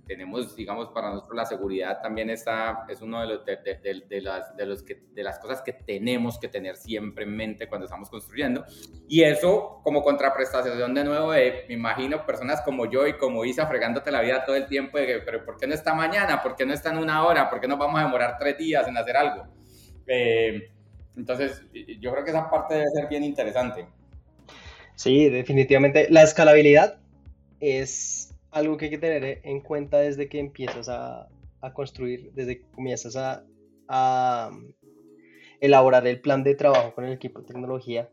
tenemos, digamos, para nosotros la seguridad también está, es uno de, los, de, las, de, los que, de las cosas que tenemos que tener siempre en mente cuando estamos construyendo. Y eso como contraprestación de nuevo de, me imagino, personas como yo y como Isa fregándote la vida todo el tiempo de que, pero ¿por qué no está mañana? ¿Por qué no está en una hora? ¿Por qué nos vamos a demorar tres días en hacer algo? Eh, entonces, yo creo que esa parte debe ser bien interesante. Sí, definitivamente. La escalabilidad es algo que hay que tener en cuenta desde que empiezas a, construir, desde que comienzas a, a, elaborar el plan de trabajo con el equipo de tecnología.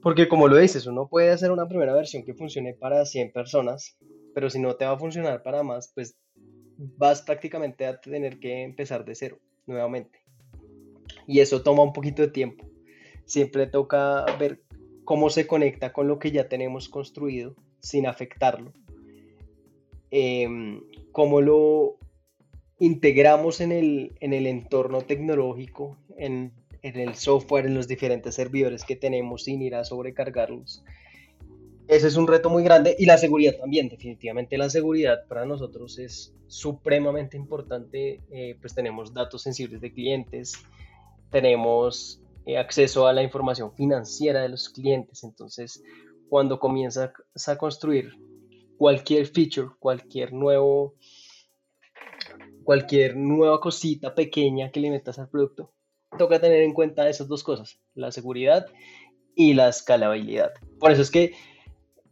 Porque como lo dices, uno puede hacer una primera versión que funcione para 100 personas, pero si no te va a funcionar para más, pues vas prácticamente a tener que empezar de cero nuevamente y eso toma un poquito de tiempo. Siempre toca ver cómo se conecta con lo que ya tenemos construido sin afectarlo. Em, cómo lo integramos en el, en el entorno tecnológico, en, en, el software, en los diferentes servidores que tenemos sin ir a sobrecargarlos. Ese es un reto muy grande y la seguridad también, definitivamente la seguridad para nosotros es supremamente importante, eh, pues tenemos datos sensibles de clientes, tenemos eh, acceso a la información financiera de los clientes. Entonces, cuando comienzas a construir cualquier feature, cualquier nuevo, cualquier nueva cosita pequeña que le metas al producto, toca tener en cuenta esas dos cosas, la seguridad y la escalabilidad. Por eso es que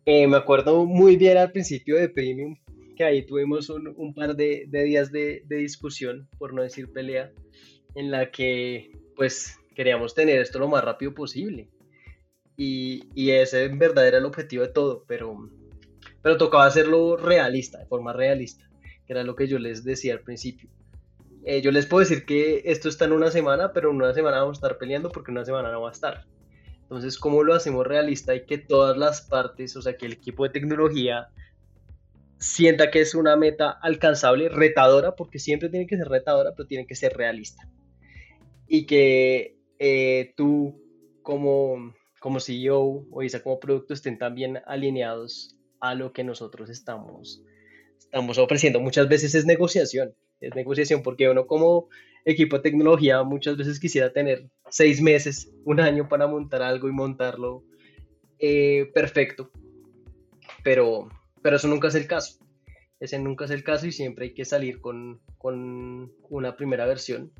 eh, me acuerdo muy bien al principio de Premium, que ahí tuvimos un, par de, días de, de, discusión, por no decir pelea, en la que pues queríamos tener esto lo más rápido posible. Y, y, ese en verdad era el objetivo de todo, pero, pero tocaba hacerlo realista, de forma realista, que era lo que yo les decía al principio. Eh, yo les puedo decir que esto está en una semana, pero en una semana vamos a estar peleando porque en una semana no va a estar. Entonces, ¿cómo lo hacemos realista y que todas las partes, o sea, que el equipo de tecnología sienta que es una meta alcanzable, retadora, porque siempre tiene que ser retadora, pero tiene que ser realista y que eh, tú como, como CEO o ISA como producto estén también alineados a lo que nosotros estamos, estamos ofreciendo. Muchas veces es negociación, es negociación porque uno como equipo de tecnología muchas veces quisiera tener seis meses, un año para montar algo y montarlo eh, perfecto, pero, pero eso nunca es el caso. Ese nunca es el caso y siempre hay que salir con, con una primera versión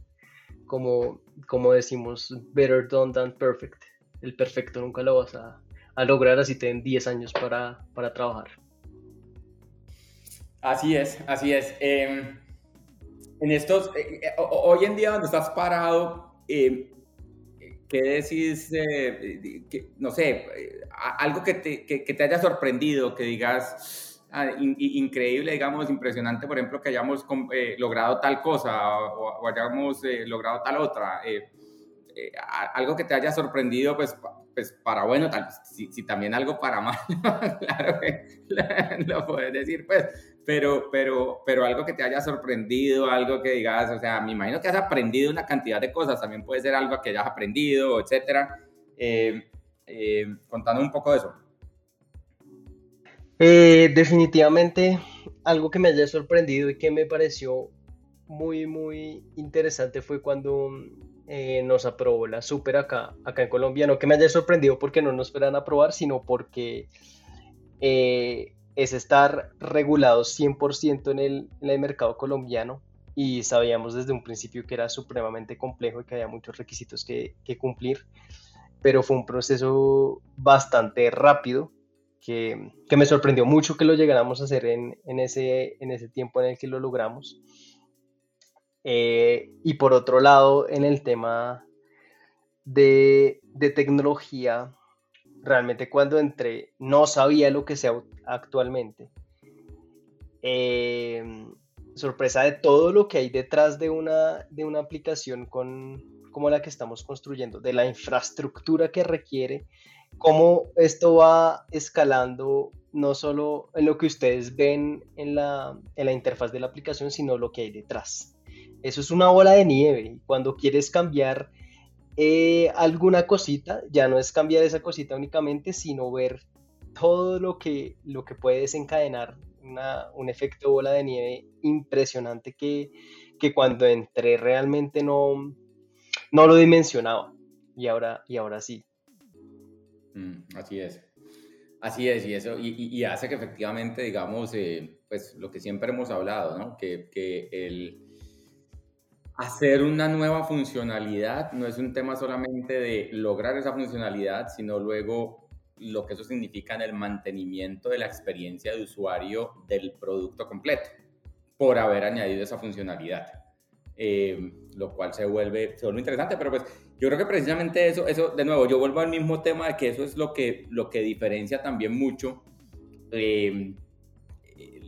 como, como decimos, better done than perfect. El perfecto nunca lo vas a, lograr así te den 10 años para, trabajar. Así es, así es. Em, en estos, eh, eh, hoy en día donde estás parado, em, ¿qué decís? No sé, algo que te, que te haya sorprendido, que digas, Ah, increíble, digamos, impresionante, por ejemplo, que hayamos eh, logrado tal cosa o, hayamos eh, logrado tal otra. Eh, algo que te haya sorprendido, pues, pues para bueno, tal, si, también algo para mal, claro que lo puedes decir, pues, pero, pero, pero algo que te haya sorprendido, algo que digas, o sea, me imagino que has aprendido una cantidad de cosas, también puede ser algo que hayas aprendido, etcétera. Eh, eh, contando un poco de eso. Eh, definitivamente algo que me haya sorprendido y que me pareció muy, muy interesante fue cuando eh, nos aprobó la super acá, acá en Colombia. No que me haya sorprendido porque no nos esperan aprobar, sino porque eh, es estar regulados 100% en el, en el mercado colombiano y sabíamos desde un principio que era supremamente complejo y que había muchos requisitos que, que cumplir, pero fue un proceso bastante rápido que, que, me sorprendió mucho que lo llegáramos a hacer en, en, ese, en ese tiempo en el que lo logramos. Eh, y por otro lado, en el tema de, de, tecnología, realmente cuando entré no sabía lo que sea actualmente. Eh, sorpresa de todo lo que hay detrás de una, de una aplicación con, como la que estamos construyendo, de la infraestructura que requiere cómo esto va escalando no solo en lo que ustedes ven en la, en la interfaz de la aplicación, sino lo que hay detrás. Eso es una bola de nieve. Cuando quieres cambiar eh, alguna cosita, ya no es cambiar esa cosita únicamente, sino ver todo lo que, lo que puede desencadenar una, un efecto bola de nieve impresionante que, que cuando entré realmente no, no lo dimensionaba. Y ahora, y ahora sí. Mm, así es. Así es, y eso, y, hace que efectivamente, digamos, eh, pues lo que siempre hemos hablado, ¿no? Que, que, el hacer una nueva funcionalidad no es un tema solamente de lograr esa funcionalidad, sino luego lo que eso significa en el mantenimiento de la experiencia de usuario del producto completo, por haber añadido esa funcionalidad. Eh, lo cual se vuelve, se vuelve interesante, pero pues yo creo que precisamente eso, eso, de nuevo, yo vuelvo al mismo tema de que eso es lo que, lo que diferencia también mucho eh,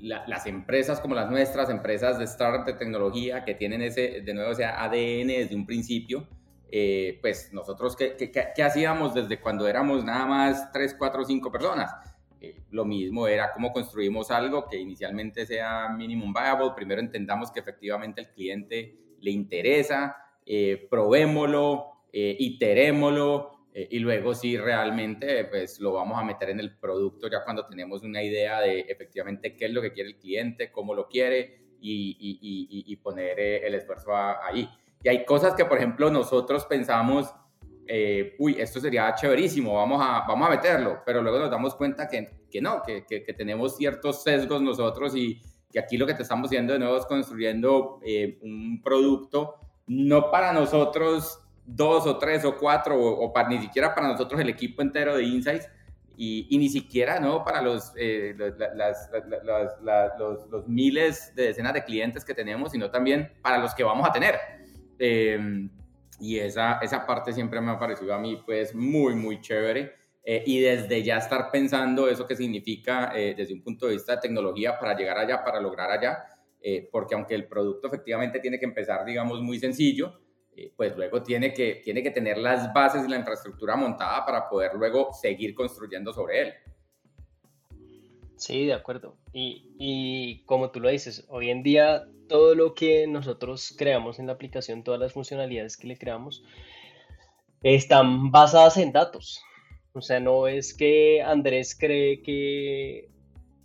las empresas como las nuestras, empresas de startup de tecnología que tienen ese, de nuevo, ese ADN desde un principio. Eh, pues nosotros, ¿qué, ¿qué, hacíamos desde cuando éramos nada más 3, 4, 5 personas? lo mismo era cómo construimos algo que inicialmente sea minimum viable. Primero entendamos que efectivamente el cliente le interesa, eh, probémoslo, eh, iterémoslo eh, y luego si realmente pues lo vamos a meter en el producto ya cuando tenemos una idea de efectivamente qué es lo que quiere el cliente, cómo lo quiere y, y, y, poner el esfuerzo ahí. Y hay cosas que, por ejemplo, nosotros pensamos eh, uy, esto sería chéverísimo, vamos a, vamos a meterlo, pero luego nos damos cuenta que, que no, que, que, tenemos ciertos sesgos nosotros y que aquí lo que te estamos haciendo de nuevo es construyendo eh, un producto no para nosotros dos o tres o cuatro o, para, ni siquiera para nosotros el equipo entero de Insights y, y ni siquiera no para los, eh, las, los, los, miles de decenas de clientes que tenemos, sino también para los que vamos a tener. Eh, y esa, esa parte siempre me ha parecido a mí pues muy, muy chévere. Eh, y desde ya estar pensando eso que significa eh, desde un punto de vista de tecnología para llegar allá, para lograr allá, eh, porque aunque el producto efectivamente tiene que empezar, digamos, muy sencillo, pues luego tiene que, tiene que tener las bases y la infraestructura montada para poder luego seguir construyendo sobre él. Sí, de acuerdo. Y, y como tú lo dices, hoy en día todo lo que nosotros creamos en la aplicación, todas las funcionalidades que le creamos, están basadas en datos. O sea, no es que Andrés cree que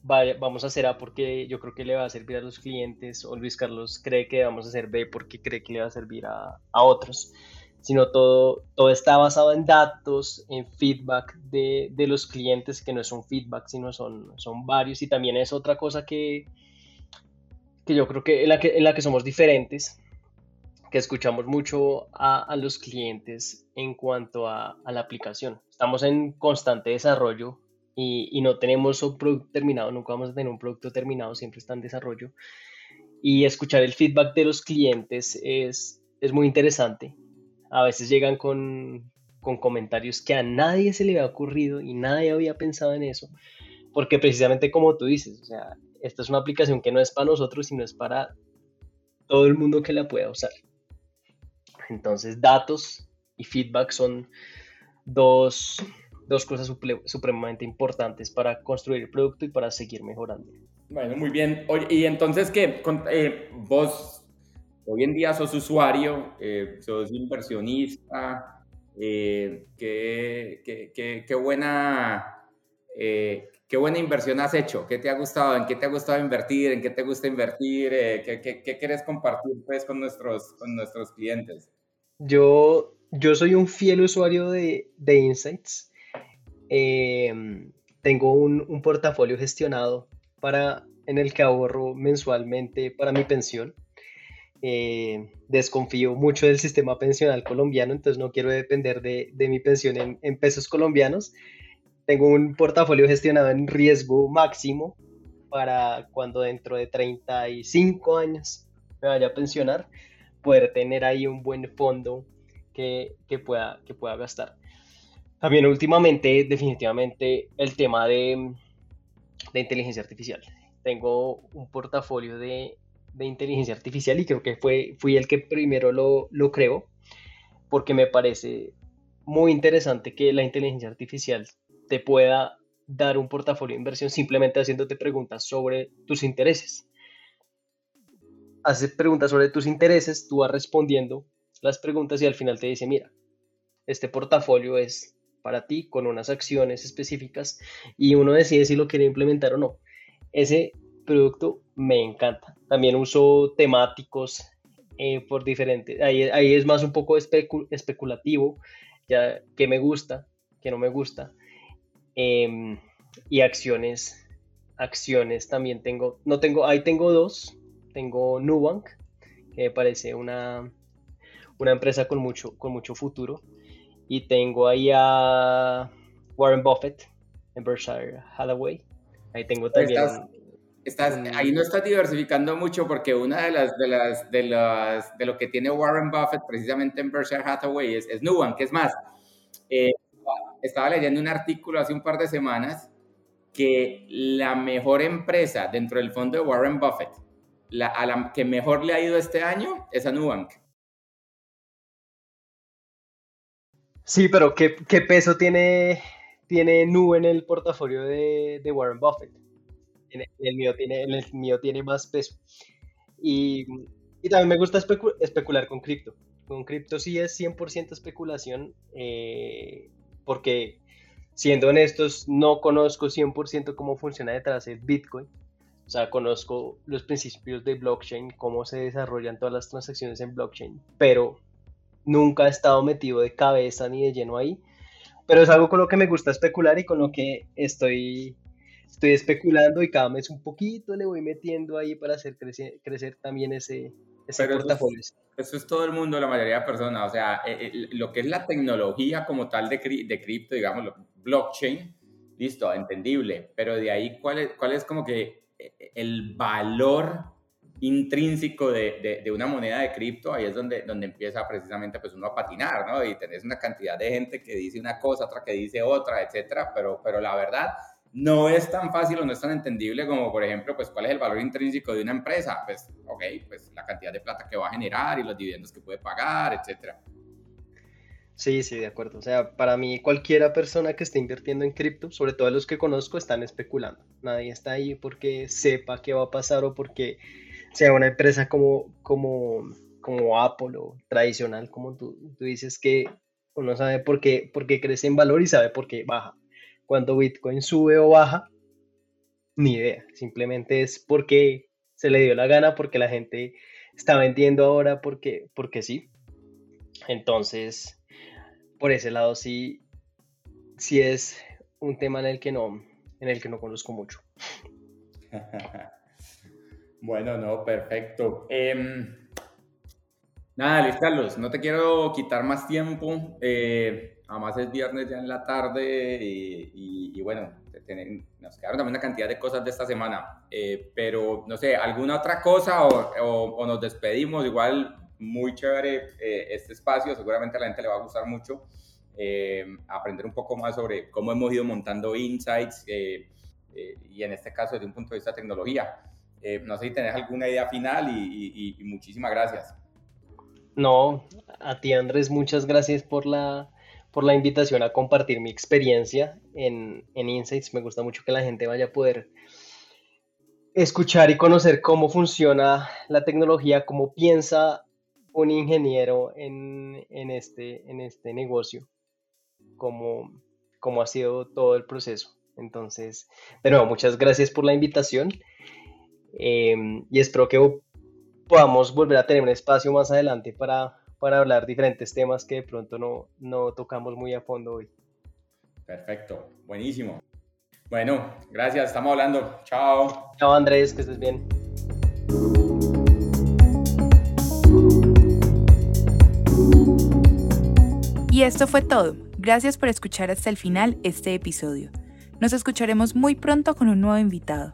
vamos a hacer A porque yo creo que le va a servir a los clientes, o Luis Carlos cree que vamos a hacer B porque cree que le va a servir a, a otros, sino todo, todo está basado en datos, en feedback de, de, los clientes, que no es un feedback, sino son, son varios, y también es otra cosa que, que yo creo que en la que, en la que somos diferentes, que escuchamos mucho a, a los clientes en cuanto a, a, la aplicación. Estamos en constante desarrollo y, y, no tenemos un producto terminado, nunca vamos a tener un producto terminado, siempre está en desarrollo. Y escuchar el feedback de los clientes es, es muy interesante. A veces llegan con, con comentarios que a nadie se le había ocurrido y nadie había pensado en eso, porque precisamente como tú dices, o sea, esta es una aplicación que no es para nosotros, sino es para todo el mundo que la pueda usar. Entonces, datos y feedback son dos, dos cosas supremamente importantes para construir el producto y para seguir mejorando. Bueno, muy bien. Oye, y entonces, ¿qué? Eh, vos hoy en día sos usuario, eh, sos inversionista, eh, qué, qué, qué, buena, qué buena inversión has hecho, qué te ha gustado, en qué te ha gustado invertir, en qué te gusta invertir, qué, qué, quieres compartir pues, con, nuestros, con nuestros clientes. Yo, yo soy un fiel usuario de, de Insights. Tengo un, un portafolio gestionado para, en el que ahorro mensualmente para mi pensión. Eh, desconfío mucho del sistema pensional colombiano, entonces no quiero depender de, mi pensión en, pesos colombianos. Tengo un portafolio gestionado en riesgo máximo para cuando dentro de 35 años me vaya a pensionar, poder tener ahí un buen fondo que, pueda, que pueda gastar. También últimamente, definitivamente, el tema de, de inteligencia artificial. Tengo un portafolio de, inteligencia artificial y creo que fue, fui el que primero lo, lo creó porque me parece muy interesante que la inteligencia artificial te pueda dar un portafolio de inversión simplemente haciéndote preguntas sobre tus intereses. Haces preguntas sobre tus intereses, tú vas respondiendo las preguntas y al final te dice, mira, este portafolio es para ti con unas acciones específicas y uno decide si lo quiere implementar o no. Ese producto me encanta. También uso temáticos eh, por diferentes. Ahí, ahí, es más un poco especulativo, ya que me gusta, que no me gusta. Em, y acciones, acciones también tengo. No tengo, ahí tengo dos. Tengo Nubank, que me parece una, una empresa con mucho, con mucho futuro y tengo ahí a Warren Buffett en Berkshire Hathaway. Ahí tengo también. Estás, ahí no estás diversificando mucho porque una de las de las de las de lo que tiene Warren Buffett precisamente en Berkshire Hathaway es, es Nubank, es más. Eh, estaba leyendo un artículo hace un par de semanas que la mejor empresa dentro del fondo de Warren Buffett, la, a la que mejor le ha ido este año es a Nubank. Sí, pero ¿qué, peso tiene, tiene Nu en el portafolio de, Warren Buffett? En el, mío tiene, el mío tiene más peso. Y, también me gusta especular con cripto. Con cripto sí es 100% especulación, eh, porque siendo honestos, no conozco 100% cómo funciona detrás el Bitcoin. O sea, conozco los principios de blockchain, cómo se desarrollan todas las transacciones en blockchain, pero nunca he estado metido de cabeza ni de lleno ahí, pero es algo con lo que me gusta especular y con lo que estoy, estoy especulando y cada mes un poquito le voy metiendo ahí para hacer crecer, crecer también ese, ese portafolio. Eso es, todo el mundo, la mayoría de personas, o sea, eh, eh, lo que es la tecnología como tal de, de cripto, digamos, blockchain, listo, entendible, pero de ahí, ¿cuál es, cuál es como que eh, el valor intrínseco de, de, una moneda de cripto, ahí es donde, donde empieza precisamente pues uno a patinar, ¿no? Y tenés una cantidad de gente que dice una cosa, otra que dice otra, etcétera, pero, pero la verdad no es tan fácil o no es tan entendible como, por ejemplo, pues cuál es el valor intrínseco de una empresa, pues, ok, pues la cantidad de plata que va a generar y los dividendos que puede pagar, etcétera. Sí, sí, de acuerdo. O sea, para mí cualquiera persona que esté invirtiendo en cripto, sobre todo los que conozco, están especulando. Nadie está ahí porque sepa qué va a pasar o porque sea una empresa como, como, como Apple o tradicional, como tú, tú dices, que uno sabe por qué, por qué crece en valor y sabe por qué baja. Cuando Bitcoin sube o baja, ni idea. Simplemente es porque se le dio la gana, porque la gente está vendiendo ahora, porque, porque sí. Entonces, por ese lado sí, sí es un tema en el que no, en el que no conozco mucho. Bueno, no, perfecto. Em, nada, Luis Carlos, no te quiero quitar más tiempo. Eh, además es viernes ya en la tarde y, bueno, nos quedaron también una cantidad de cosas de esta semana. Eh, pero, no sé, ¿alguna otra cosa o, nos despedimos? Igual, muy chévere eh, este espacio. Seguramente a la gente le va a gustar mucho aprender un poco más sobre cómo hemos ido montando insights y en este caso desde un punto de vista de tecnología. Eh, no sé si tenés alguna idea final y, muchísimas gracias. No, a ti Andrés, muchas gracias por la, por la invitación a compartir mi experiencia en, en Insights. Me gusta mucho que la gente vaya a poder escuchar y conocer cómo funciona la tecnología, cómo piensa un ingeniero en, este, en este negocio, cómo, cómo ha sido todo el proceso. Entonces, de nuevo, muchas gracias por la invitación em, y espero que podamos volver a tener un espacio más adelante para, para hablar diferentes temas que de pronto no, no tocamos muy a fondo hoy. Perfecto, buenísimo. Bueno, gracias, estamos hablando. Chao. Chao Andrés, que estés bien. Y esto fue todo. Gracias por escuchar hasta el final este episodio. Nos escucharemos muy pronto con un nuevo invitado.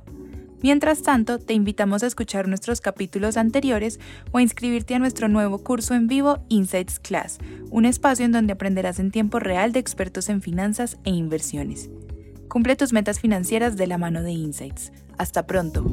Mientras tanto, te invitamos a escuchar nuestros capítulos anteriores o a inscribirte a nuestro nuevo curso en vivo Insights Class, un espacio en donde aprenderás en tiempo real de expertos en finanzas e inversiones. Cumple tus metas financieras de la mano de Insights. Hasta pronto.